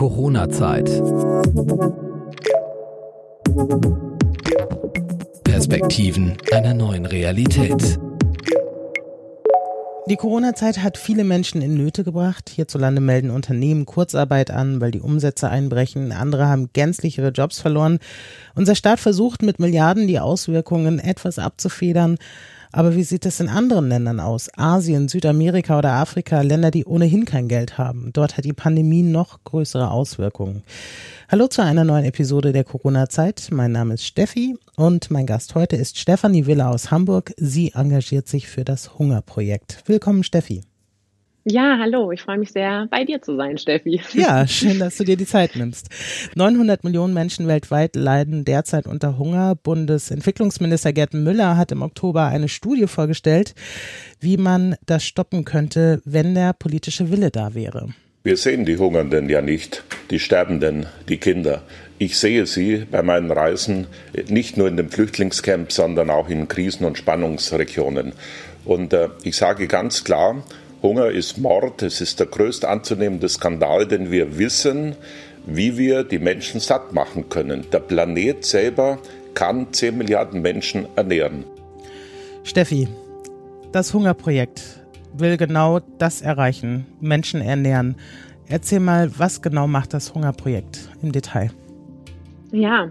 Corona-Zeit. Perspektiven einer neuen Realität. Die Corona-Zeit hat viele Menschen in Nöte gebracht. Hierzulande melden Unternehmen Kurzarbeit an, weil die Umsätze einbrechen. Andere haben gänzlich ihre Jobs verloren. Unser Staat versucht mit Milliarden die Auswirkungen etwas abzufedern. Aber wie sieht es in anderen Ländern aus? Asien, Südamerika oder Afrika, Länder, die ohnehin kein Geld haben. Dort hat die Pandemie noch größere Auswirkungen. Hallo zu einer neuen Episode der Corona-Zeit. Mein Name ist Steffi und mein Gast heute ist Stefanie Willer aus Hamburg. Sie engagiert sich für das Hungerprojekt. Willkommen, Steffi. Ja, hallo, ich freue mich sehr, bei dir zu sein, Steffi. Ja, schön, dass du dir die Zeit nimmst. 900 Millionen Menschen weltweit leiden derzeit unter Hunger. Bundesentwicklungsminister Gerd Müller hat im Oktober eine Studie vorgestellt, wie man das stoppen könnte, wenn der politische Wille da wäre. Wir sehen die Hungernden ja nicht, die Sterbenden, die Kinder. Ich sehe sie bei meinen Reisen nicht nur in den Flüchtlingscamps, sondern auch in Krisen- und Spannungsregionen. Und äh, ich sage ganz klar, Hunger ist Mord. Es ist der größte anzunehmende Skandal, denn wir wissen, wie wir die Menschen satt machen können. Der Planet selber kann 10 Milliarden Menschen ernähren. Steffi, das Hungerprojekt will genau das erreichen, Menschen ernähren. Erzähl mal, was genau macht das Hungerprojekt im Detail? Ja,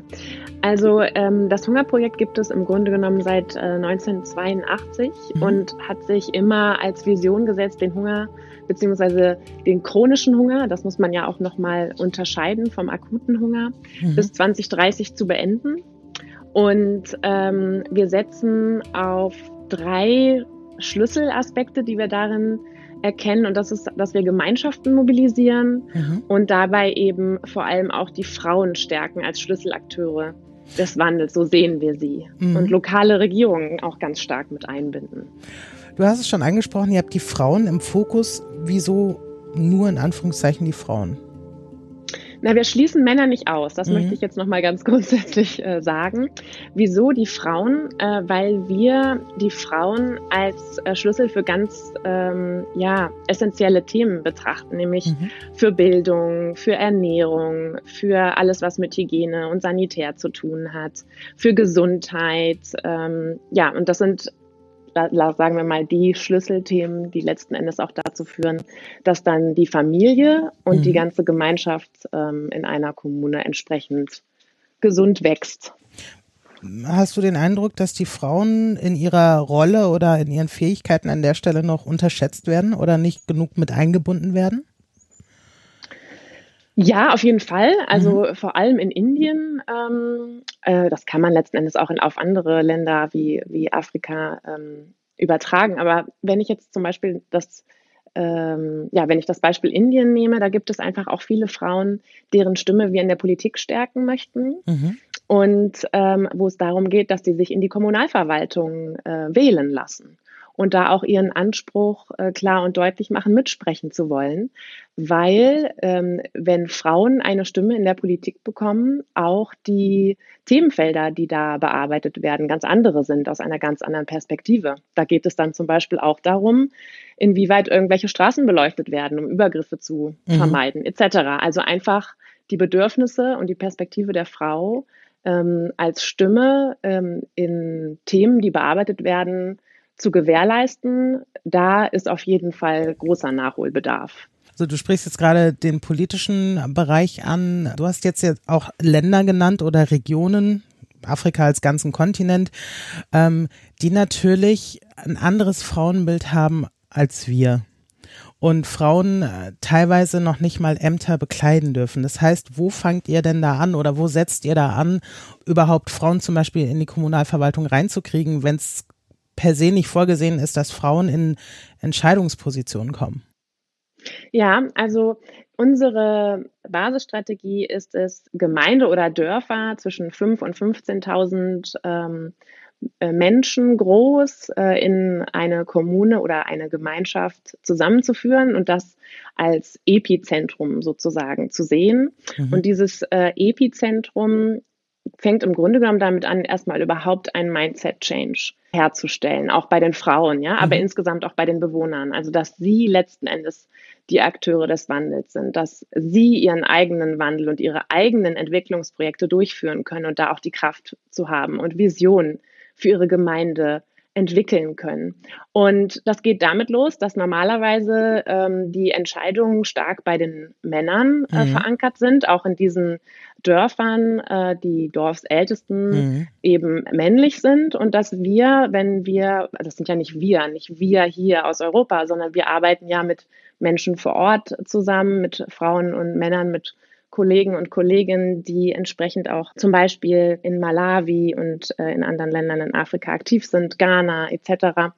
also ähm, das Hungerprojekt gibt es im Grunde genommen seit äh, 1982 mhm. und hat sich immer als Vision gesetzt, den Hunger beziehungsweise den chronischen Hunger, das muss man ja auch nochmal unterscheiden vom akuten Hunger, mhm. bis 2030 zu beenden. Und ähm, wir setzen auf drei Schlüsselaspekte, die wir darin erkennen und das ist, dass wir Gemeinschaften mobilisieren mhm. und dabei eben vor allem auch die Frauen stärken als Schlüsselakteure des Wandels, so sehen wir sie. Mhm. Und lokale Regierungen auch ganz stark mit einbinden. Du hast es schon angesprochen, ihr habt die Frauen im Fokus. Wieso nur in Anführungszeichen die Frauen? Na, wir schließen Männer nicht aus. Das mhm. möchte ich jetzt nochmal ganz grundsätzlich äh, sagen. Wieso die Frauen? Äh, weil wir die Frauen als äh, Schlüssel für ganz ähm, ja, essentielle Themen betrachten, nämlich mhm. für Bildung, für Ernährung, für alles, was mit Hygiene und Sanitär zu tun hat, für Gesundheit. Ähm, ja, und das sind sagen wir mal, die Schlüsselthemen, die letzten Endes auch dazu führen, dass dann die Familie und mhm. die ganze Gemeinschaft ähm, in einer Kommune entsprechend gesund wächst. Hast du den Eindruck, dass die Frauen in ihrer Rolle oder in ihren Fähigkeiten an der Stelle noch unterschätzt werden oder nicht genug mit eingebunden werden? Ja, auf jeden Fall. Also mhm. vor allem in Indien. Ähm, äh, das kann man letzten Endes auch in, auf andere Länder wie, wie Afrika ähm, übertragen. Aber wenn ich jetzt zum Beispiel das, ähm, ja, wenn ich das Beispiel Indien nehme, da gibt es einfach auch viele Frauen, deren Stimme wir in der Politik stärken möchten. Mhm. Und ähm, wo es darum geht, dass sie sich in die Kommunalverwaltung äh, wählen lassen und da auch ihren Anspruch äh, klar und deutlich machen, mitsprechen zu wollen, weil ähm, wenn Frauen eine Stimme in der Politik bekommen, auch die Themenfelder, die da bearbeitet werden, ganz andere sind aus einer ganz anderen Perspektive. Da geht es dann zum Beispiel auch darum, inwieweit irgendwelche Straßen beleuchtet werden, um Übergriffe zu mhm. vermeiden, etc. Also einfach die Bedürfnisse und die Perspektive der Frau ähm, als Stimme ähm, in Themen, die bearbeitet werden, zu gewährleisten, da ist auf jeden Fall großer Nachholbedarf. Also du sprichst jetzt gerade den politischen Bereich an. Du hast jetzt, jetzt auch Länder genannt oder Regionen, Afrika als ganzen Kontinent, ähm, die natürlich ein anderes Frauenbild haben als wir und Frauen äh, teilweise noch nicht mal Ämter bekleiden dürfen. Das heißt, wo fangt ihr denn da an oder wo setzt ihr da an, überhaupt Frauen zum Beispiel in die Kommunalverwaltung reinzukriegen, wenn es per se nicht vorgesehen ist, dass Frauen in Entscheidungspositionen kommen? Ja, also unsere Basisstrategie ist es, Gemeinde oder Dörfer zwischen 5.000 und 15.000 ähm, äh, Menschen groß äh, in eine Kommune oder eine Gemeinschaft zusammenzuführen und das als Epizentrum sozusagen zu sehen. Mhm. Und dieses äh, Epizentrum fängt im Grunde genommen damit an, erstmal überhaupt einen Mindset-Change herzustellen, auch bei den Frauen, ja, aber mhm. insgesamt auch bei den Bewohnern. Also, dass sie letzten Endes die Akteure des Wandels sind, dass sie ihren eigenen Wandel und ihre eigenen Entwicklungsprojekte durchführen können und da auch die Kraft zu haben und Visionen für ihre Gemeinde entwickeln können. Und das geht damit los, dass normalerweise ähm, die Entscheidungen stark bei den Männern äh, mhm. verankert sind, auch in diesen Dörfern, äh, die Dorfsältesten mhm. eben männlich sind und dass wir, wenn wir, das sind ja nicht wir, nicht wir hier aus Europa, sondern wir arbeiten ja mit Menschen vor Ort zusammen, mit Frauen und Männern, mit Kollegen und Kolleginnen, die entsprechend auch zum Beispiel in Malawi und äh, in anderen Ländern in Afrika aktiv sind, Ghana etc.,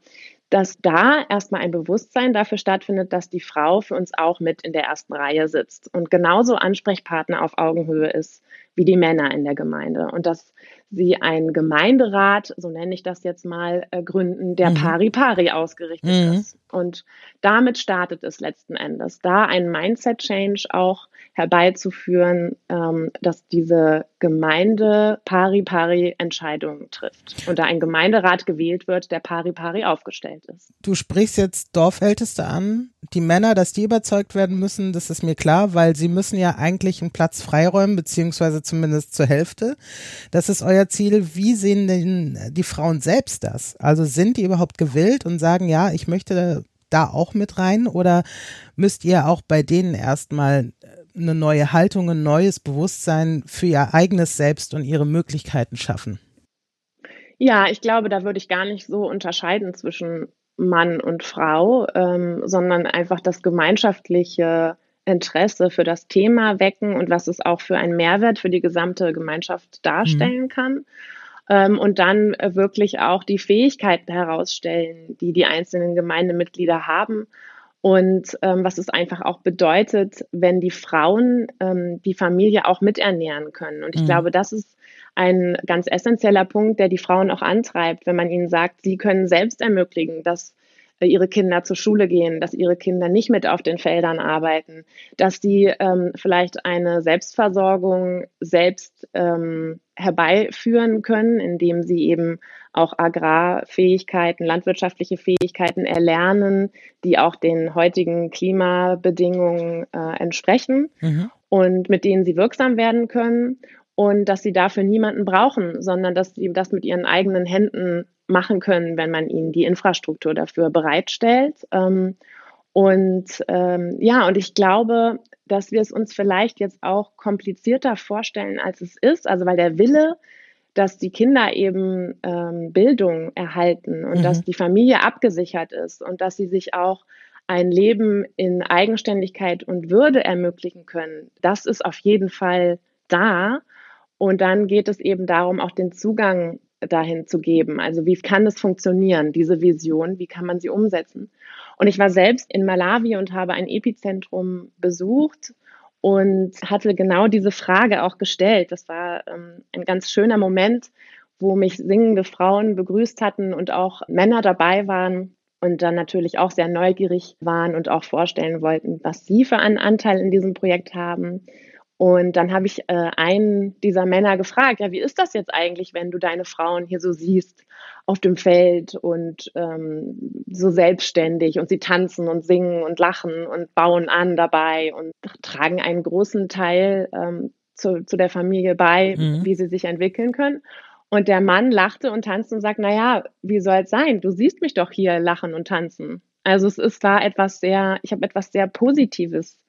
dass da erstmal ein Bewusstsein dafür stattfindet, dass die Frau für uns auch mit in der ersten Reihe sitzt und genauso Ansprechpartner auf Augenhöhe ist wie die Männer in der Gemeinde und dass sie einen Gemeinderat, so nenne ich das jetzt mal, äh, gründen, der mhm. pari pari ausgerichtet mhm. ist. Und damit startet es letzten Endes, da ein Mindset-Change auch herbeizuführen, ähm, dass diese Gemeinde pari-pari-Entscheidungen trifft und da ein Gemeinderat gewählt wird, der pari-pari aufgestellt ist. Du sprichst jetzt Dorfälteste an, die Männer, dass die überzeugt werden müssen, das ist mir klar, weil sie müssen ja eigentlich einen Platz freiräumen, beziehungsweise zumindest zur Hälfte. Das ist euer Ziel. Wie sehen denn die Frauen selbst das? Also sind die überhaupt gewillt und sagen, ja, ich möchte da auch mit rein oder müsst ihr auch bei denen erstmal eine neue Haltung, ein neues Bewusstsein für ihr eigenes Selbst und ihre Möglichkeiten schaffen? Ja, ich glaube, da würde ich gar nicht so unterscheiden zwischen Mann und Frau, ähm, sondern einfach das gemeinschaftliche Interesse für das Thema wecken und was es auch für einen Mehrwert für die gesamte Gemeinschaft darstellen mhm. kann. Ähm, und dann wirklich auch die Fähigkeiten herausstellen, die die einzelnen Gemeindemitglieder haben und ähm, was es einfach auch bedeutet, wenn die Frauen ähm, die Familie auch miternähren können. Und ich mhm. glaube, das ist ein ganz essentieller Punkt, der die Frauen auch antreibt, wenn man ihnen sagt, sie können selbst ermöglichen, dass äh, ihre Kinder zur Schule gehen, dass ihre Kinder nicht mit auf den Feldern arbeiten, dass sie ähm, vielleicht eine Selbstversorgung selbst ähm, herbeiführen können, indem sie eben auch Agrarfähigkeiten, landwirtschaftliche Fähigkeiten erlernen, die auch den heutigen Klimabedingungen äh, entsprechen mhm. und mit denen sie wirksam werden können und dass sie dafür niemanden brauchen, sondern dass sie das mit ihren eigenen Händen machen können, wenn man ihnen die Infrastruktur dafür bereitstellt. Ähm, und ähm, ja, und ich glaube, dass wir es uns vielleicht jetzt auch komplizierter vorstellen, als es ist. Also weil der Wille dass die Kinder eben ähm, Bildung erhalten und mhm. dass die Familie abgesichert ist und dass sie sich auch ein Leben in Eigenständigkeit und Würde ermöglichen können. Das ist auf jeden Fall da. Und dann geht es eben darum, auch den Zugang dahin zu geben. Also wie kann es funktionieren, diese Vision, wie kann man sie umsetzen? Und ich war selbst in Malawi und habe ein Epizentrum besucht und hatte genau diese Frage auch gestellt. Das war ähm, ein ganz schöner Moment, wo mich singende Frauen begrüßt hatten und auch Männer dabei waren und dann natürlich auch sehr neugierig waren und auch vorstellen wollten, was sie für einen Anteil in diesem Projekt haben. Und dann habe ich äh, einen dieser Männer gefragt, ja, wie ist das jetzt eigentlich, wenn du deine Frauen hier so siehst auf dem Feld und ähm, so selbstständig und sie tanzen und singen und lachen und bauen an dabei und tragen einen großen Teil ähm, zu, zu der Familie bei, mhm. wie sie sich entwickeln können. Und der Mann lachte und tanzte und sagt, na ja, wie soll es sein? Du siehst mich doch hier lachen und tanzen. Also es ist da etwas sehr, ich habe etwas sehr Positives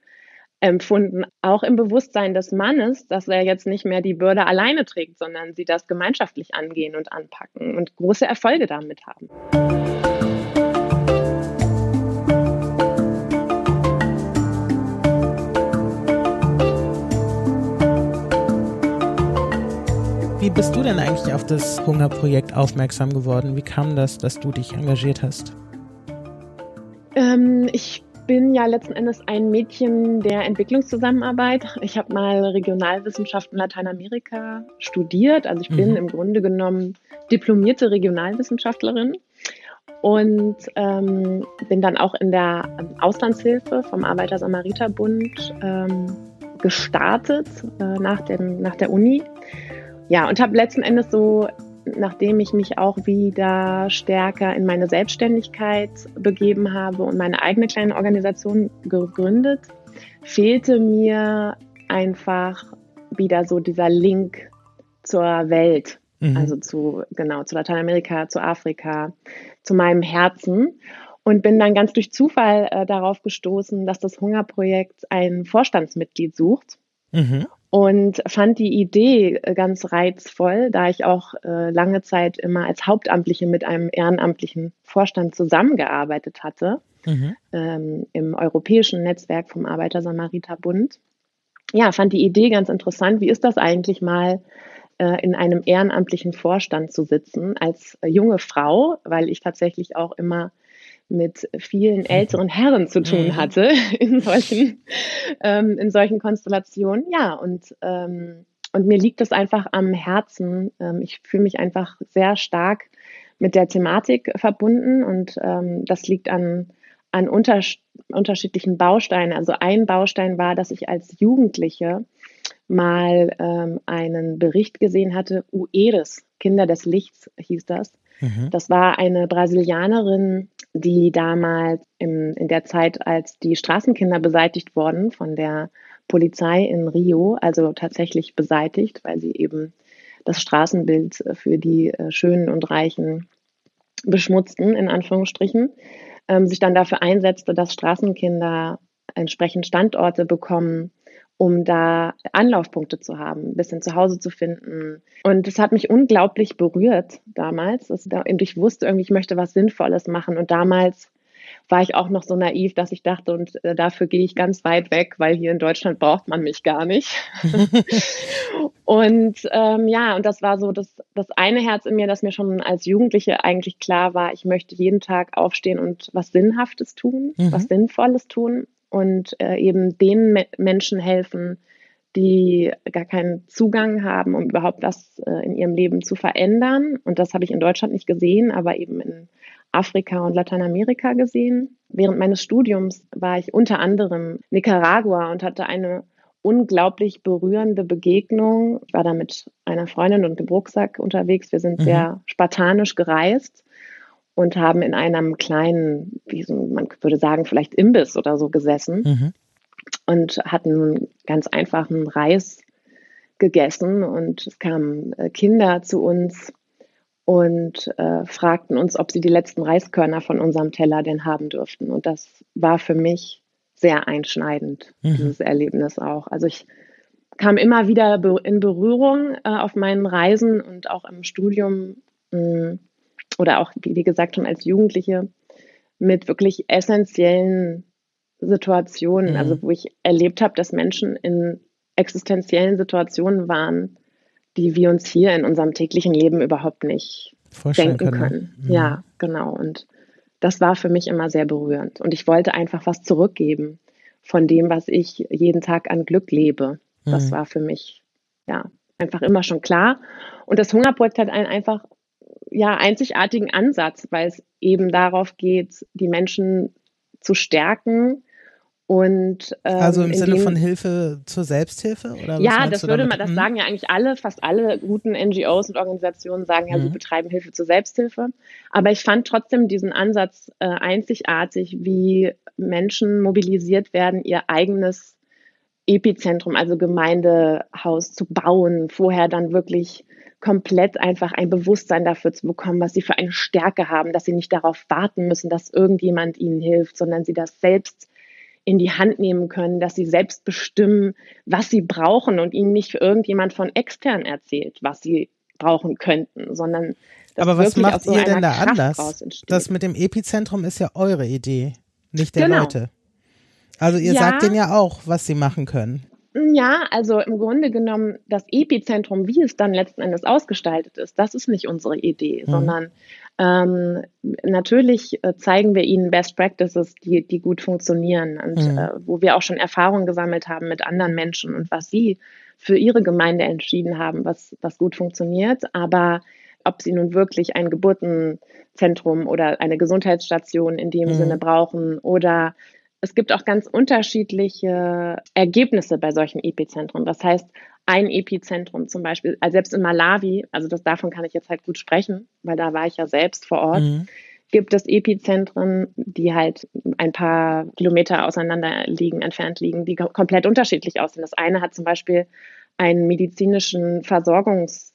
empfunden, auch im Bewusstsein des Mannes, dass er jetzt nicht mehr die Bürde alleine trägt, sondern sie das gemeinschaftlich angehen und anpacken und große Erfolge damit haben. Wie bist du denn eigentlich auf das Hungerprojekt aufmerksam geworden? Wie kam das, dass du dich engagiert hast? Ähm, ich bin ja letzten Endes ein Mädchen der Entwicklungszusammenarbeit. Ich habe mal Regionalwissenschaften Lateinamerika studiert. Also ich bin mhm. im Grunde genommen diplomierte Regionalwissenschaftlerin und ähm, bin dann auch in der Auslandshilfe vom Arbeiter-Samariter-Bund ähm, gestartet äh, nach, dem, nach der Uni Ja, und habe letzten Endes so, nachdem ich mich auch wieder stärker in meine Selbstständigkeit begeben habe und meine eigene kleine Organisation gegründet, fehlte mir einfach wieder so dieser Link zur Welt. Mhm. Also zu, genau, zu Lateinamerika, zu Afrika, zu meinem Herzen. Und bin dann ganz durch Zufall äh, darauf gestoßen, dass das Hungerprojekt ein Vorstandsmitglied sucht. Mhm. Und fand die Idee äh, ganz reizvoll, da ich auch äh, lange Zeit immer als Hauptamtliche mit einem ehrenamtlichen Vorstand zusammengearbeitet hatte, mhm. ähm, im europäischen Netzwerk vom Arbeiter-Samariter-Bund. Ja, fand die Idee ganz interessant. Wie ist das eigentlich mal, äh, in einem ehrenamtlichen Vorstand zu sitzen als junge Frau, weil ich tatsächlich auch immer mit vielen älteren Herren zu tun mhm. hatte in solchen, ähm, in solchen Konstellationen. Ja, und, ähm, und mir liegt es einfach am Herzen. Ähm, ich fühle mich einfach sehr stark mit der Thematik verbunden und ähm, das liegt an, an unter, unterschiedlichen Bausteinen. Also ein Baustein war, dass ich als Jugendliche mal ähm, einen Bericht gesehen hatte, UERES, Kinder des Lichts hieß das. Mhm. Das war eine Brasilianerin, die damals im, in der Zeit, als die Straßenkinder beseitigt wurden von der Polizei in Rio, also tatsächlich beseitigt, weil sie eben das Straßenbild für die äh, Schönen und Reichen beschmutzten, in Anführungsstrichen, ähm, sich dann dafür einsetzte, dass Straßenkinder entsprechend Standorte bekommen, um da Anlaufpunkte zu haben, ein bisschen zu Hause zu finden. Und das hat mich unglaublich berührt damals. Und ich wusste irgendwie, ich möchte was Sinnvolles machen. Und damals war ich auch noch so naiv, dass ich dachte, und äh, dafür gehe ich ganz weit weg, weil hier in Deutschland braucht man mich gar nicht. und ähm, ja, und das war so das, das eine Herz in mir, das mir schon als Jugendliche eigentlich klar war, ich möchte jeden Tag aufstehen und was Sinnhaftes tun, mhm. was Sinnvolles tun und äh, eben den Me Menschen helfen, die gar keinen Zugang haben, um überhaupt das äh, in ihrem Leben zu verändern. Und das habe ich in Deutschland nicht gesehen, aber eben in Afrika und Lateinamerika gesehen. Während meines Studiums war ich unter anderem Nicaragua und hatte eine unglaublich berührende Begegnung. Ich war da mit einer Freundin und dem Rucksack unterwegs. Wir sind mhm. sehr spartanisch gereist und haben in einem kleinen, wie so, man würde sagen, vielleicht Imbiss oder so gesessen mhm. und hatten einen ganz einfachen Reis gegessen und es kamen äh, Kinder zu uns und äh, fragten uns, ob sie die letzten Reiskörner von unserem Teller denn haben dürften. Und das war für mich sehr einschneidend, mhm. dieses Erlebnis auch. Also ich kam immer wieder in Berührung äh, auf meinen Reisen und auch im Studium mh, oder auch, wie gesagt, schon als Jugendliche mit wirklich essentiellen Situationen, mhm. also wo ich erlebt habe, dass Menschen in existenziellen Situationen waren, die wir uns hier in unserem täglichen Leben überhaupt nicht Vorstellen denken können. können. Mhm. Ja, genau. Und das war für mich immer sehr berührend. Und ich wollte einfach was zurückgeben von dem, was ich jeden Tag an Glück lebe. Das mhm. war für mich ja einfach immer schon klar. Und das Hungerprojekt hat einen einfach ja, einzigartigen Ansatz, weil es eben darauf geht, die Menschen zu stärken. Und, ähm, also im Sinne von Hilfe zur Selbsthilfe? Oder ja, das würde man, das hm? sagen ja eigentlich alle, fast alle guten NGOs und Organisationen sagen ja, mhm. sie betreiben Hilfe zur Selbsthilfe. Aber ich fand trotzdem diesen Ansatz äh, einzigartig, wie Menschen mobilisiert werden, ihr eigenes Epizentrum, also Gemeindehaus zu bauen, vorher dann wirklich komplett einfach ein Bewusstsein dafür zu bekommen, was sie für eine Stärke haben, dass sie nicht darauf warten müssen, dass irgendjemand ihnen hilft, sondern sie das selbst in die Hand nehmen können, dass sie selbst bestimmen, was sie brauchen und ihnen nicht irgendjemand von extern erzählt, was sie brauchen könnten, sondern aber was macht so ihr denn da Kraft anders? Das mit dem Epizentrum ist ja eure Idee, nicht der genau. Leute. Also ihr ja. sagt denen ja auch, was sie machen können. Ja, also im Grunde genommen das Epizentrum, wie es dann letzten Endes ausgestaltet ist, das ist nicht unsere Idee, mhm. sondern ähm, natürlich äh, zeigen wir ihnen Best Practices, die, die gut funktionieren und mhm. äh, wo wir auch schon Erfahrungen gesammelt haben mit anderen Menschen und was sie für ihre Gemeinde entschieden haben, was, was gut funktioniert. Aber ob sie nun wirklich ein Geburtenzentrum oder eine Gesundheitsstation in dem mhm. Sinne brauchen oder es gibt auch ganz unterschiedliche Ergebnisse bei solchen Epizentren. Das heißt, ein Epizentrum zum Beispiel, also selbst in Malawi, also das davon kann ich jetzt halt gut sprechen, weil da war ich ja selbst vor Ort, mhm. gibt es Epizentren, die halt ein paar Kilometer auseinander liegen, entfernt liegen, die komplett unterschiedlich aussehen. Das eine hat zum Beispiel einen medizinischen Versorgungs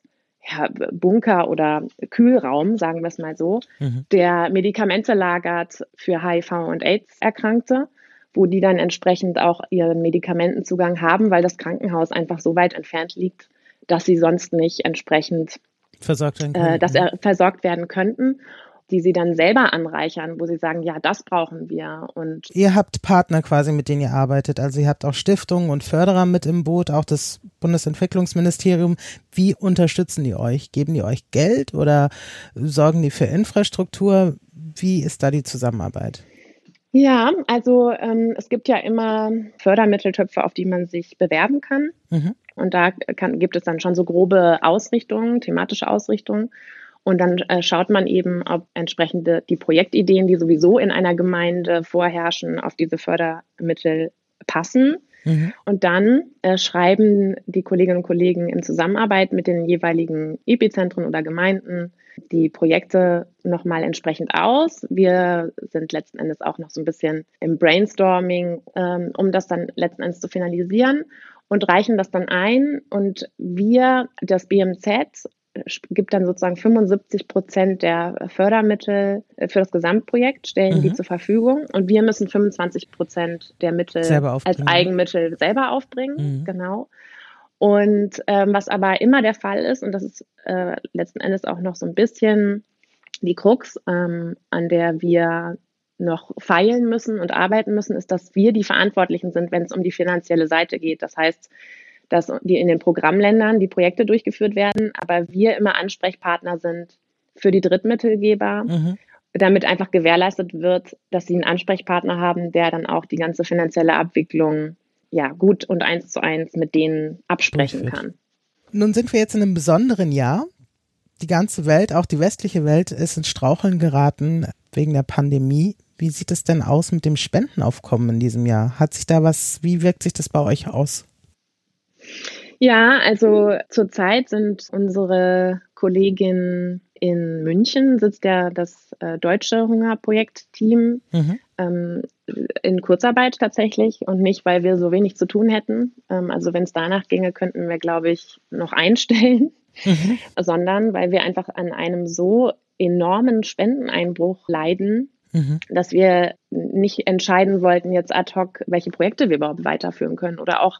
ja, Bunker oder Kühlraum, sagen wir es mal so, mhm. der Medikamente lagert für HIV und AIDS-Erkrankte wo die dann entsprechend auch ihren Medikamentenzugang haben, weil das Krankenhaus einfach so weit entfernt liegt, dass sie sonst nicht entsprechend versorgt werden, äh, dass er, versorgt werden könnten die sie dann selber anreichern, wo sie sagen, ja, das brauchen wir. Und ihr habt Partner quasi, mit denen ihr arbeitet. Also ihr habt auch Stiftungen und Förderer mit im Boot, auch das Bundesentwicklungsministerium. Wie unterstützen die euch? Geben die euch Geld oder sorgen die für Infrastruktur? Wie ist da die Zusammenarbeit? Ja, also ähm, es gibt ja immer Fördermitteltöpfe, auf die man sich bewerben kann. Mhm. Und da kann, gibt es dann schon so grobe Ausrichtungen, thematische Ausrichtungen. Und dann äh, schaut man eben, ob entsprechende die Projektideen, die sowieso in einer Gemeinde vorherrschen, auf diese Fördermittel passen. Mhm. Und dann äh, schreiben die Kolleginnen und Kollegen in Zusammenarbeit mit den jeweiligen Epizentren oder Gemeinden die Projekte nochmal entsprechend aus. Wir sind letzten Endes auch noch so ein bisschen im Brainstorming, ähm, um das dann letzten Endes zu finalisieren und reichen das dann ein. Und wir, das BMZ, gibt dann sozusagen 75 Prozent der Fördermittel äh, für das Gesamtprojekt, stellen mhm. die zur Verfügung. Und wir müssen 25 Prozent der Mittel als Eigenmittel selber aufbringen. Mhm. Genau. Und ähm, was aber immer der Fall ist, und das ist äh, letzten Endes auch noch so ein bisschen die Krux, ähm, an der wir noch feilen müssen und arbeiten müssen, ist, dass wir die Verantwortlichen sind, wenn es um die finanzielle Seite geht. Das heißt, dass die in den Programmländern die Projekte durchgeführt werden, aber wir immer Ansprechpartner sind für die Drittmittelgeber, mhm. damit einfach gewährleistet wird, dass sie einen Ansprechpartner haben, der dann auch die ganze finanzielle Abwicklung ja, gut und eins zu eins mit denen absprechen kann. Nun sind wir jetzt in einem besonderen Jahr. Die ganze Welt, auch die westliche Welt, ist ins Straucheln geraten wegen der Pandemie. Wie sieht es denn aus mit dem Spendenaufkommen in diesem Jahr? Hat sich da was, wie wirkt sich das bei euch aus? Ja, also zurzeit sind unsere Kolleginnen in München, sitzt ja das äh, deutsche Hungerprojekt-Team mhm. ähm, in Kurzarbeit tatsächlich und nicht, weil wir so wenig zu tun hätten. Ähm, also wenn es danach ginge, könnten wir, glaube ich, noch einstellen, mhm. sondern weil wir einfach an einem so enormen Spendeneinbruch leiden, mhm. dass wir nicht entscheiden wollten jetzt ad hoc, welche Projekte wir überhaupt weiterführen können oder auch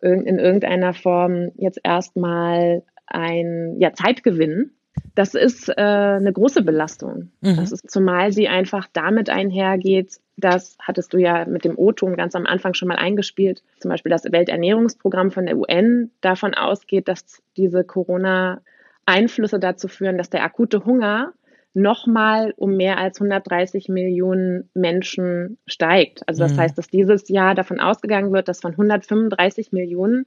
in irgendeiner Form jetzt erstmal ein ja, Zeitgewinn das ist äh, eine große Belastung. Mhm. Das ist, zumal sie einfach damit einhergeht, das hattest du ja mit dem O-Ton ganz am Anfang schon mal eingespielt, zum Beispiel das Welternährungsprogramm von der UN davon ausgeht, dass diese Corona-Einflüsse dazu führen, dass der akute Hunger nochmal um mehr als 130 Millionen Menschen steigt. Also das mhm. heißt, dass dieses Jahr davon ausgegangen wird, dass von 135 Millionen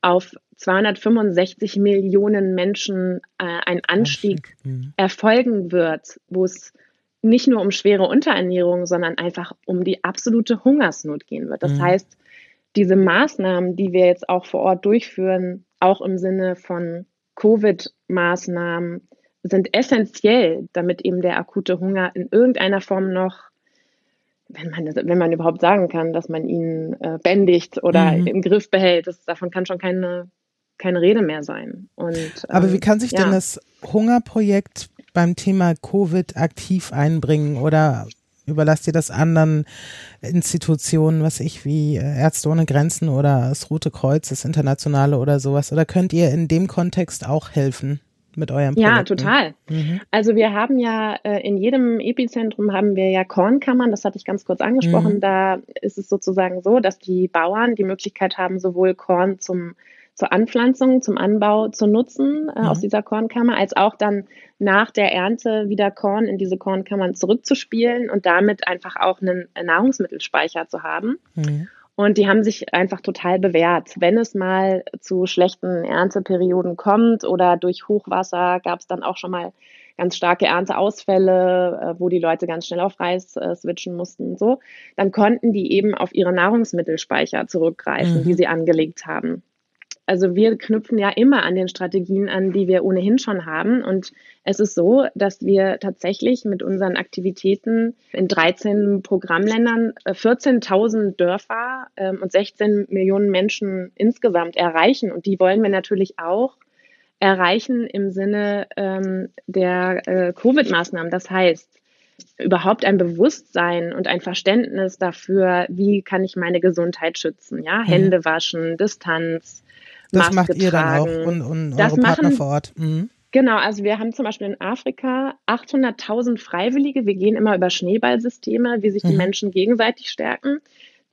auf 265 Millionen Menschen äh, ein Anstieg mhm. erfolgen wird, wo es nicht nur um schwere Unterernährung, sondern einfach um die absolute Hungersnot gehen wird. Das mhm. heißt, diese Maßnahmen, die wir jetzt auch vor Ort durchführen, auch im Sinne von Covid-Maßnahmen, sind essentiell, damit eben der akute Hunger in irgendeiner Form noch wenn man, wenn man überhaupt sagen kann, dass man ihn äh, bändigt oder mhm. im Griff behält, das, davon kann schon keine, keine Rede mehr sein. Und, ähm, Aber wie kann sich ja. denn das Hungerprojekt beim Thema Covid aktiv einbringen oder überlasst ihr das anderen Institutionen, was ich wie äh, Ärzte ohne Grenzen oder das Rote Kreuz, das Internationale oder sowas? Oder könnt ihr in dem Kontext auch helfen? Mit eurem Projekt. Ja, total. Mhm. Also wir haben ja äh, in jedem Epizentrum haben wir ja Kornkammern, das hatte ich ganz kurz angesprochen. Mhm. Da ist es sozusagen so, dass die Bauern die Möglichkeit haben, sowohl Korn zum zur Anpflanzung, zum Anbau zu nutzen äh, mhm. aus dieser Kornkammer, als auch dann nach der Ernte wieder Korn in diese Kornkammern zurückzuspielen und damit einfach auch einen Nahrungsmittelspeicher zu haben. Und die haben sich einfach total bewährt. Wenn es mal zu schlechten Ernteperioden kommt oder durch Hochwasser gab es dann auch schon mal ganz starke Ernteausfälle, äh, wo die Leute ganz schnell auf Reis äh, switchen mussten und so, dann konnten die eben auf ihre Nahrungsmittelspeicher zurückgreifen, mhm. die sie angelegt haben. Also wir knüpfen ja immer an den Strategien an, die wir ohnehin schon haben. Und es ist so, dass wir tatsächlich mit unseren Aktivitäten in 13 Programmländern 14.000 äh, Dörfer ähm, und 16 Millionen Menschen insgesamt erreichen. Und die wollen wir natürlich auch erreichen im Sinne ähm, der äh, Covid-Maßnahmen. Das heißt, überhaupt ein Bewusstsein und ein Verständnis dafür, wie kann ich meine Gesundheit schützen, ja, mhm. Hände waschen, Distanz, das Maske macht ihr tragen. dann auch und, und das eure Partner machen, vor Ort. Mhm. Genau, also wir haben zum Beispiel in Afrika 800.000 Freiwillige. Wir gehen immer über Schneeballsysteme, wie sich die mhm. Menschen gegenseitig stärken,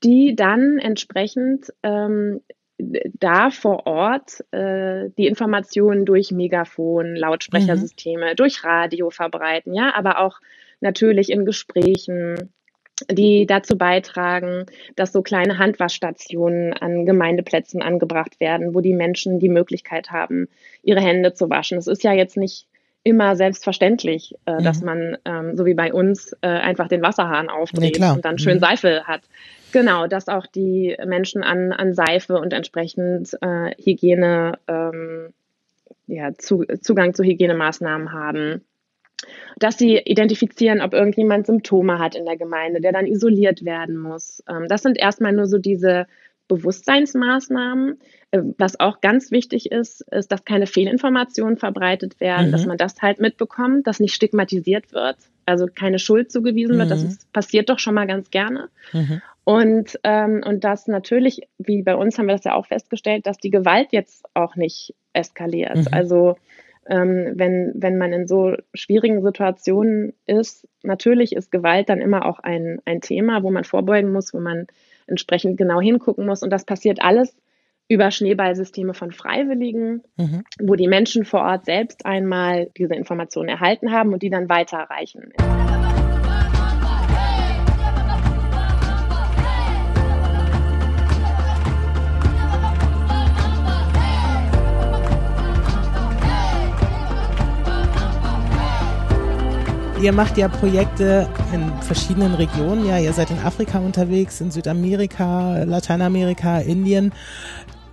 die dann entsprechend ähm, da vor Ort äh, die Informationen durch Megafon, Lautsprechersysteme, mhm. durch Radio verbreiten, ja, aber auch natürlich in Gesprächen, die dazu beitragen, dass so kleine Handwaschstationen an Gemeindeplätzen angebracht werden, wo die Menschen die Möglichkeit haben, ihre Hände zu waschen. Es ist ja jetzt nicht immer selbstverständlich, äh, mhm. dass man, ähm, so wie bei uns, äh, einfach den Wasserhahn aufdreht nee, und dann schön mhm. Seife hat. Genau, dass auch die Menschen an, an Seife und entsprechend äh, Hygiene, ähm, ja, zu, Zugang zu Hygienemaßnahmen haben dass sie identifizieren, ob irgendjemand Symptome hat in der Gemeinde, der dann isoliert werden muss. Ähm, das sind erstmal nur so diese Bewusstseinsmaßnahmen. Äh, was auch ganz wichtig ist, ist, dass keine Fehlinformationen verbreitet werden, mhm. dass man das halt mitbekommt, dass nicht stigmatisiert wird, also keine Schuld zugewiesen mhm. wird. Das mhm. ist, passiert doch schon mal ganz gerne. Mhm. Und, ähm, und das natürlich, wie bei uns haben wir das ja auch festgestellt, dass die Gewalt jetzt auch nicht eskaliert. Mhm. Also ähm, wenn, wenn man in so schwierigen Situationen ist, natürlich ist Gewalt dann immer auch ein, ein Thema, wo man vorbeugen muss, wo man entsprechend genau hingucken muss. Und das passiert alles über Schneeballsysteme von Freiwilligen, mhm. wo die Menschen vor Ort selbst einmal diese Informationen erhalten haben und die dann weiterreichen. Ihr macht ja Projekte in verschiedenen Regionen. Ja, ihr seid in Afrika unterwegs, in Südamerika, Lateinamerika, Indien.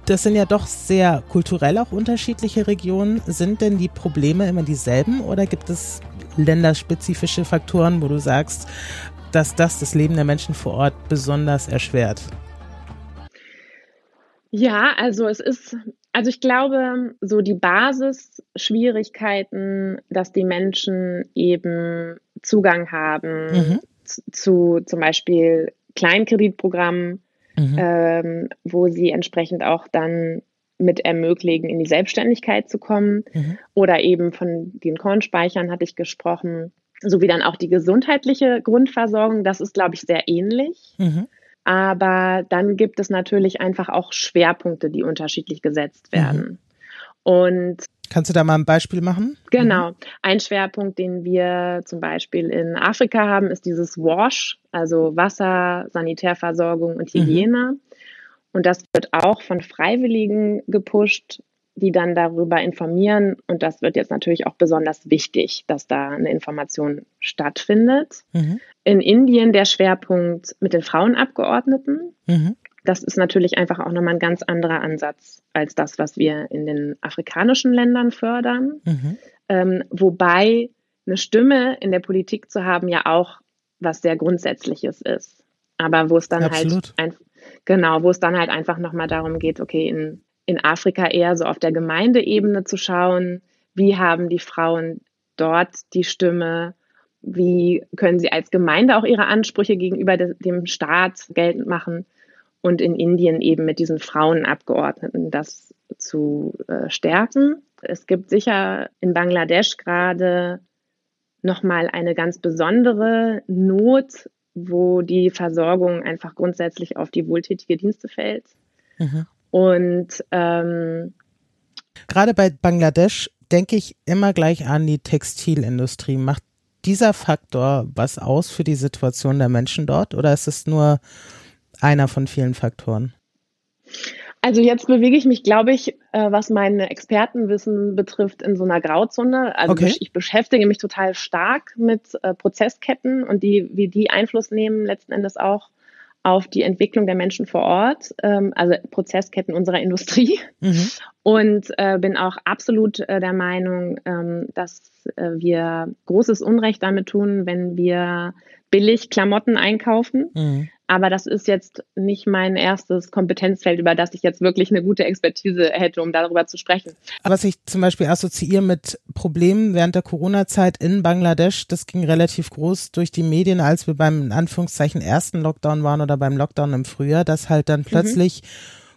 Das sind ja doch sehr kulturell auch unterschiedliche Regionen. Sind denn die Probleme immer dieselben oder gibt es länderspezifische Faktoren, wo du sagst, dass das das Leben der Menschen vor Ort besonders erschwert? Ja, also es ist also ich glaube, so die Basisschwierigkeiten, dass die Menschen eben Zugang haben mhm. zu, zum Beispiel Kleinkreditprogrammen, mhm. ähm, wo sie entsprechend auch dann mit ermöglichen, in die Selbstständigkeit zu kommen. Mhm. Oder eben von den Kornspeichern hatte ich gesprochen, sowie dann auch die gesundheitliche Grundversorgung. Das ist, glaube ich, sehr ähnlich. Mhm. Aber dann gibt es natürlich einfach auch Schwerpunkte, die unterschiedlich gesetzt mhm. werden. Mhm. Und Kannst du da mal ein Beispiel machen? Genau. Mhm. Ein Schwerpunkt, den wir zum Beispiel in Afrika haben, ist dieses WASH, also Wasser, Sanitärversorgung und mhm. Hygiene. Mhm. Und das wird auch von Freiwilligen gepusht, die dann darüber informieren. Und das wird jetzt natürlich auch besonders wichtig, dass da eine Information stattfindet. Mhm. In Indien der Schwerpunkt mit den Frauenabgeordneten. Mhm. Das ist natürlich einfach auch nochmal ein ganz anderer Ansatz als das, was wir in den afrikanischen Ländern fördern. Mhm. Ähm, wobei eine Stimme in der Politik zu haben ja auch was sehr Grundsätzliches ist. Aber wo es dann halt Absolut. halt ein, genau, wo es dann halt einfach nochmal darum geht, okay, in in Afrika eher so auf der Gemeindeebene zu schauen, wie haben die Frauen dort die Stimme, wie können sie als Gemeinde auch ihre Ansprüche gegenüber dem Staat geltend machen und in Indien eben mit diesen Frauenabgeordneten das zu äh, stärken. Es gibt sicher in Bangladesch gerade nochmal eine ganz besondere Not, wo die Versorgung einfach grundsätzlich auf die wohltätige Dienste fällt. Mhm. Und ähm, gerade bei Bangladesch denke ich immer gleich an die Textilindustrie. Macht dieser Faktor was aus für die Situation der Menschen dort oder ist es nur einer von vielen Faktoren? Also jetzt bewege ich mich, glaube ich, äh, was mein Expertenwissen betrifft, in so einer Grauzone. Also Okay. ich beschäftige mich total stark mit äh, Prozessketten und die, wie die Einfluss nehmen letzten Endes auch auf die Entwicklung der Menschen vor Ort, ähm, also Prozessketten unserer Industrie. Mhm. Und äh, bin auch absolut äh, der Meinung, ähm, dass äh, wir großes Unrecht damit tun, wenn wir billig Klamotten einkaufen. Mhm. Aber das ist jetzt nicht mein erstes Kompetenzfeld, über das ich jetzt wirklich eine gute Expertise hätte, um darüber zu sprechen. Was ich zum Beispiel assoziiere mit Problemen während der Corona-Zeit in Bangladesch, das ging relativ groß durch die Medien, als wir beim in Anführungszeichen ersten Lockdown waren oder beim Lockdown im Frühjahr, dass halt dann plötzlich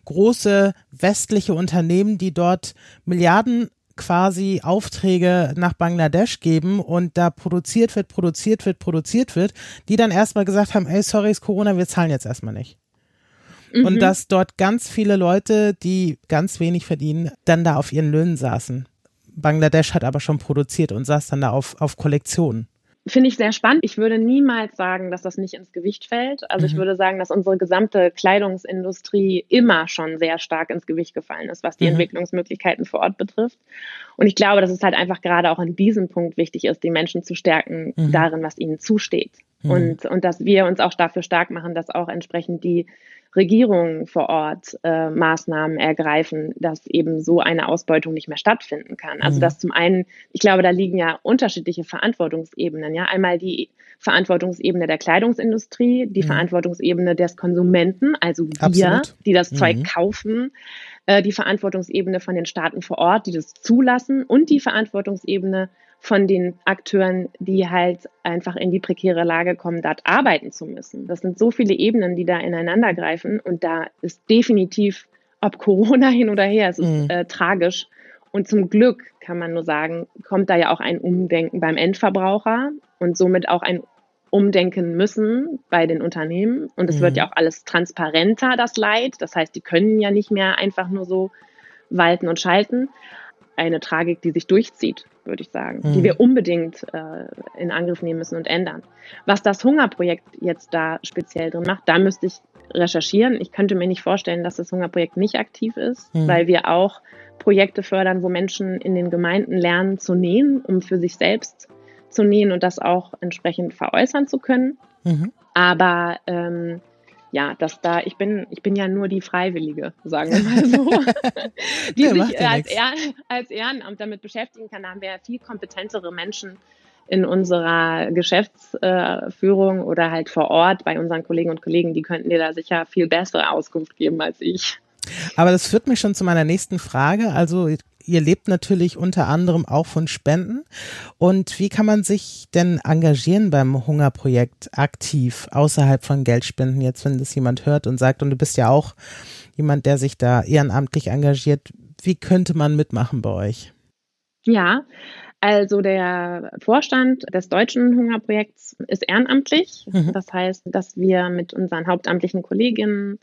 große westliche Unternehmen, die dort Milliarden quasi Aufträge nach Bangladesch geben und da produziert wird, produziert wird, produziert wird, die dann erstmal gesagt haben, ey, sorry, ist Corona, wir zahlen jetzt erstmal nicht. Und Mhm. dass dort ganz viele Leute, die ganz wenig verdienen, dann da auf ihren Löhnen saßen. Bangladesch hat aber schon produziert und saß dann da auf, auf Kollektionen. Finde ich sehr spannend. Ich würde niemals sagen, dass das nicht ins Gewicht fällt. Also ich Mhm. würde sagen, dass unsere gesamte Kleidungsindustrie immer schon sehr stark ins Gewicht gefallen ist, was die Mhm. Entwicklungsmöglichkeiten vor Ort betrifft. Und ich glaube, dass es halt einfach gerade auch an diesem Punkt wichtig ist, die Menschen zu stärken Mhm. darin, was ihnen zusteht. Mhm. Und, und dass wir uns auch dafür stark machen, dass auch entsprechend die Regierungen vor Ort äh, Maßnahmen ergreifen, dass eben so eine Ausbeutung nicht mehr stattfinden kann. Also Mhm. dass zum einen, ich glaube, da liegen ja unterschiedliche Verantwortungsebenen. Ja, einmal die Verantwortungsebene der Kleidungsindustrie, die Mhm. Verantwortungsebene des Konsumenten, also wir, Absolut. die das Mhm. Zeug kaufen, äh, die Verantwortungsebene von den Staaten vor Ort, die das zulassen und die Verantwortungsebene von den Akteuren, die halt einfach in die prekäre Lage kommen, dort arbeiten zu müssen. Das sind so viele Ebenen, die da ineinander greifen und da ist definitiv, ob Corona hin oder her, es ist Mhm. äh, tragisch. Und zum Glück kann man nur sagen, kommt da ja auch ein Umdenken beim Endverbraucher und somit auch ein umdenken müssen bei den Unternehmen. Und es Mhm. wird ja auch alles transparenter, das Leid. Das heißt, die können ja nicht mehr einfach nur so walten und schalten. Eine Tragik, die sich durchzieht, würde ich sagen, Mhm. die wir unbedingt äh, in Angriff nehmen müssen und ändern. Was das Hungerprojekt jetzt da speziell drin macht, da müsste ich recherchieren. Ich könnte mir nicht vorstellen, dass das Hungerprojekt nicht aktiv ist, Mhm. weil wir auch Projekte fördern, wo Menschen in den Gemeinden lernen zu nähen, um für sich selbst zu nähen und das auch entsprechend veräußern zu können. Mhm. Aber ähm, ja, dass da, ich bin, ich bin ja nur die Freiwillige, sagen wir mal so, die Ja, sich ja als. Ehren, als Ehrenamt damit beschäftigen kann. Da haben wir ja viel kompetentere Menschen in unserer Geschäftsführung oder halt vor Ort bei unseren Kollegen und Kollegen, die könnten dir da sicher viel bessere Auskunft geben als ich. Aber das führt mich schon zu meiner nächsten Frage. Also ihr lebt natürlich unter anderem auch von Spenden. Und wie kann man sich denn engagieren beim Hungerprojekt aktiv außerhalb von Geldspenden? Jetzt, wenn das jemand hört und sagt, und du bist ja auch jemand, der sich da ehrenamtlich engagiert, wie könnte man mitmachen bei euch? Ja, also der Vorstand des deutschen Hungerprojekts ist ehrenamtlich. Mhm. Das heißt, dass wir mit unseren hauptamtlichen Kolleginnen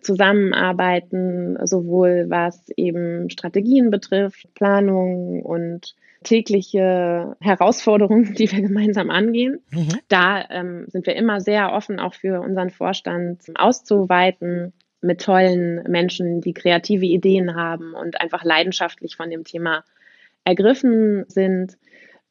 zusammenarbeiten, sowohl was eben Strategien betrifft, Planung und tägliche Herausforderungen, die wir gemeinsam angehen. Mhm. Da ähm, sind wir immer sehr offen, auch für unseren Vorstand auszuweiten mit tollen Menschen, die kreative Ideen haben und einfach leidenschaftlich von dem Thema ergriffen sind.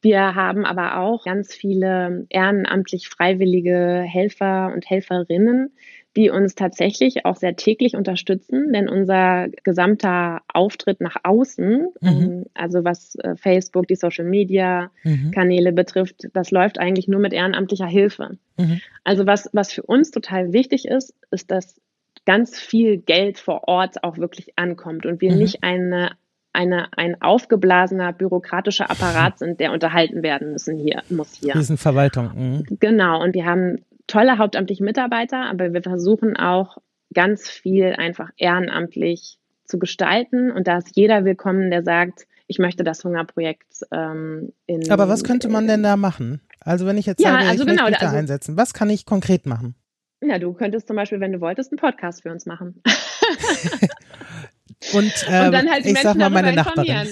Wir haben aber auch ganz viele ehrenamtlich freiwillige Helfer und Helferinnen, die uns tatsächlich auch sehr täglich unterstützen, denn unser gesamter Auftritt nach außen, Mhm. ähm, also was äh, Facebook, die Social Media Mhm. Kanäle betrifft, das läuft eigentlich nur mit ehrenamtlicher Hilfe. Mhm. Also was, was für uns total wichtig ist, ist, dass ganz viel Geld vor Ort auch wirklich ankommt und wir Mhm. nicht eine, eine, ein aufgeblasener bürokratischer Apparat sind, der unterhalten werden müssen hier, muss hier. Riesenverwaltung. Mhm. Genau, und wir haben tolle hauptamtliche Mitarbeiter, aber wir versuchen auch ganz viel einfach ehrenamtlich zu gestalten. Und da ist jeder willkommen, der sagt, ich möchte das Hungerprojekt ähm, in. Aber was könnte man denn da machen? Also wenn ich jetzt Ja, sage, also ich genau, möchte mich da also- einsetzen, was kann ich konkret machen? Ja, du könntest zum Beispiel, wenn du wolltest, einen Podcast für uns machen. Und, äh, und dann halt die ich sag Menschen mal meine Nachbarin. informieren.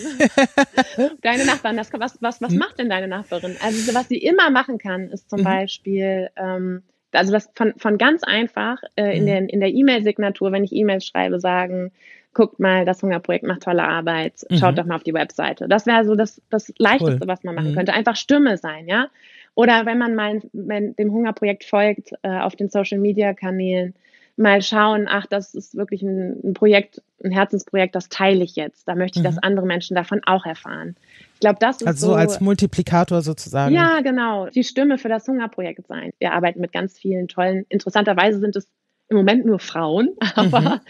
Deine Nachbarin, das, was, was, was Hm? macht denn deine Nachbarin? Also was sie immer machen kann, ist zum Mhm. Beispiel, ähm, also das von, von ganz einfach äh, in Mhm. der in der E-Mail-Signatur, wenn ich E-Mails schreibe, sagen, guckt mal, das Hungerprojekt macht tolle Arbeit, schaut mhm. doch mal auf die Webseite. Das wäre so das, das Leichteste, cool. was man machen mhm. könnte. Einfach Stimme sein, ja. Oder wenn man mal wenn dem Hungerprojekt folgt äh, auf den Social Media Kanälen, mal schauen, ach, das ist wirklich ein, ein Projekt, ein Herzensprojekt, das teile ich jetzt. Da möchte ich, mhm. dass andere Menschen davon auch erfahren. Ich glaube, das ist also so als Multiplikator sozusagen. Ja, genau. Die Stimme für das Hungerprojekt sein. Wir arbeiten mit ganz vielen tollen. Interessanterweise sind es im Moment nur Frauen, aber mhm.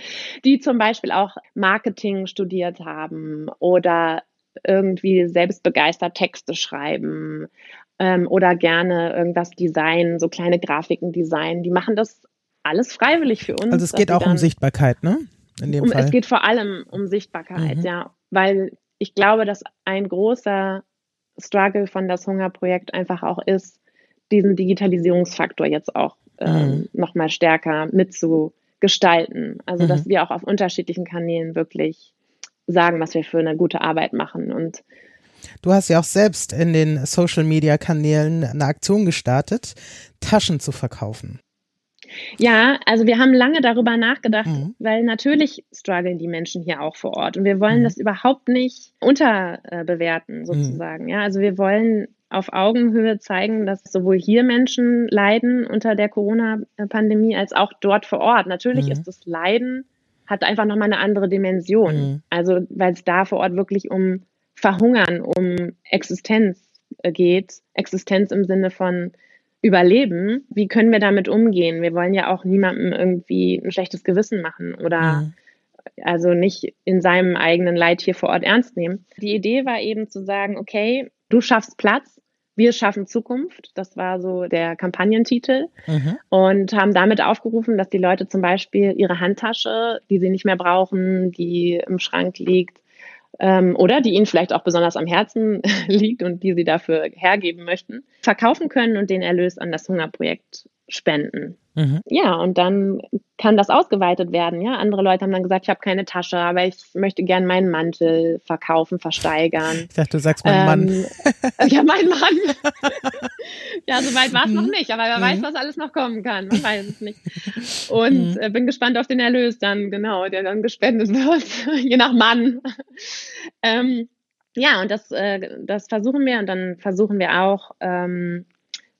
die zum Beispiel auch Marketing studiert haben oder irgendwie selbstbegeistert Texte schreiben ähm, oder gerne irgendwas designen, so kleine Grafiken designen. Die machen das alles freiwillig für uns. Also es geht auch um Sichtbarkeit, ne? In dem um, Fall. Es geht vor allem um Sichtbarkeit, mhm. ja, weil ich glaube, dass ein großer Struggle von das Hungerprojekt einfach auch ist, diesen Digitalisierungsfaktor jetzt auch ähm, mhm. nochmal stärker mitzugestalten. Also, mhm. dass wir auch auf unterschiedlichen Kanälen wirklich sagen, was wir für eine gute Arbeit machen. Und Du hast ja auch selbst in den Social Media Kanälen eine Aktion gestartet, Taschen zu verkaufen. Ja, also wir haben lange darüber nachgedacht, mhm. weil natürlich strugglen die Menschen hier auch vor Ort und wir wollen mhm. das überhaupt nicht unterbewerten sozusagen. Mhm. Ja, also wir wollen auf Augenhöhe zeigen, dass sowohl hier Menschen leiden unter der Corona-Pandemie als auch dort vor Ort. Natürlich mhm. ist das Leiden hat einfach nochmal eine andere Dimension. Mhm. Also weil es da vor Ort wirklich um Verhungern, um Existenz äh, geht. Existenz im Sinne von überleben, wie können wir damit umgehen? Wir wollen ja auch niemandem irgendwie ein schlechtes Gewissen machen oder mhm. also nicht in seinem eigenen Leid hier vor Ort ernst nehmen. Die Idee war eben zu sagen, okay, du schaffst Platz, wir schaffen Zukunft. Das war so der Kampagnentitel mhm. und haben damit aufgerufen, dass die Leute zum Beispiel ihre Handtasche, die sie nicht mehr brauchen, die im Schrank liegt, ähm, oder die ihnen vielleicht auch besonders am Herzen liegt und die sie dafür hergeben möchten, verkaufen können und den Erlös an das Hungerprojekt spenden. Mhm. Ja, und dann kann das ausgeweitet werden. Ja, andere Leute haben dann gesagt, ich habe keine Tasche, aber ich möchte gern meinen Mantel verkaufen, versteigern. Ich dachte, du sagst meinen ähm, Mann. ja, mein Mann. ja, so weit war es mhm. noch nicht, aber wer mhm. weiß, was alles noch kommen kann. Man weiß es nicht. Und mhm. äh, bin gespannt auf den Erlös dann, genau, der dann gespendet wird, je nach Mann. ähm, ja, und das, äh, das versuchen wir und dann versuchen wir auch, ähm,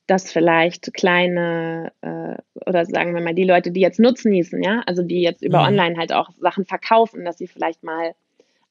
dass vielleicht kleine äh, oder sagen wir mal die Leute, die jetzt Nutzen hießen, ja, also die jetzt über mhm. Online halt auch Sachen verkaufen, dass sie vielleicht mal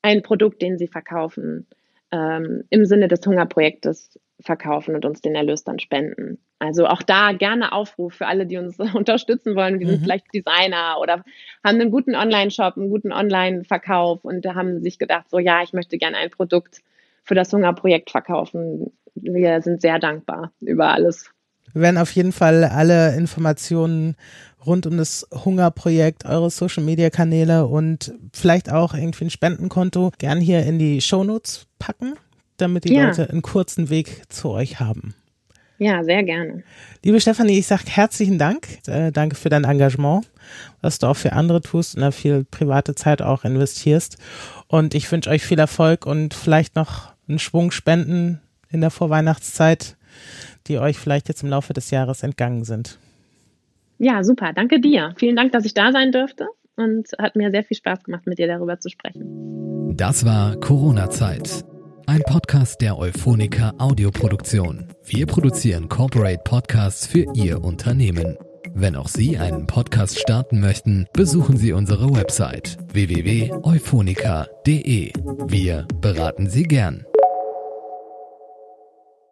ein Produkt, den sie verkaufen, ähm, im Sinne des Hungerprojektes verkaufen und uns den Erlös dann spenden. Also auch da gerne Aufruf für alle, die uns unterstützen wollen. Die mhm. sind vielleicht Designer oder haben einen guten Online-Shop, einen guten Online-Verkauf und haben sich gedacht, so ja, ich möchte gerne ein Produkt für das Hungerprojekt verkaufen wir sind sehr dankbar über alles. Wir werden auf jeden Fall alle Informationen rund um das Hungerprojekt, eure Social Media Kanäle und vielleicht auch irgendwie ein Spendenkonto gern hier in die Shownotes packen, damit die ja. Leute einen kurzen Weg zu euch haben. Ja, sehr gerne. Liebe Stefanie, ich sage herzlichen Dank. Äh, danke für dein Engagement, was du auch für andere tust und da viel private Zeit auch investierst. Und ich wünsche euch viel Erfolg und vielleicht noch einen Schwung Spenden in der Vorweihnachtszeit, die euch vielleicht jetzt im Laufe des Jahres entgangen sind. Ja, super. Danke dir. Vielen Dank, dass ich da sein durfte und hat mir sehr viel Spaß gemacht, mit dir darüber zu sprechen. Das war Corona-Zeit. Ein Podcast der Euphonica Audioproduktion. Wir produzieren Corporate Podcasts für Ihr Unternehmen. Wenn auch Sie einen Podcast starten möchten, besuchen Sie unsere Website www.euphonica.de. Wir beraten Sie gern.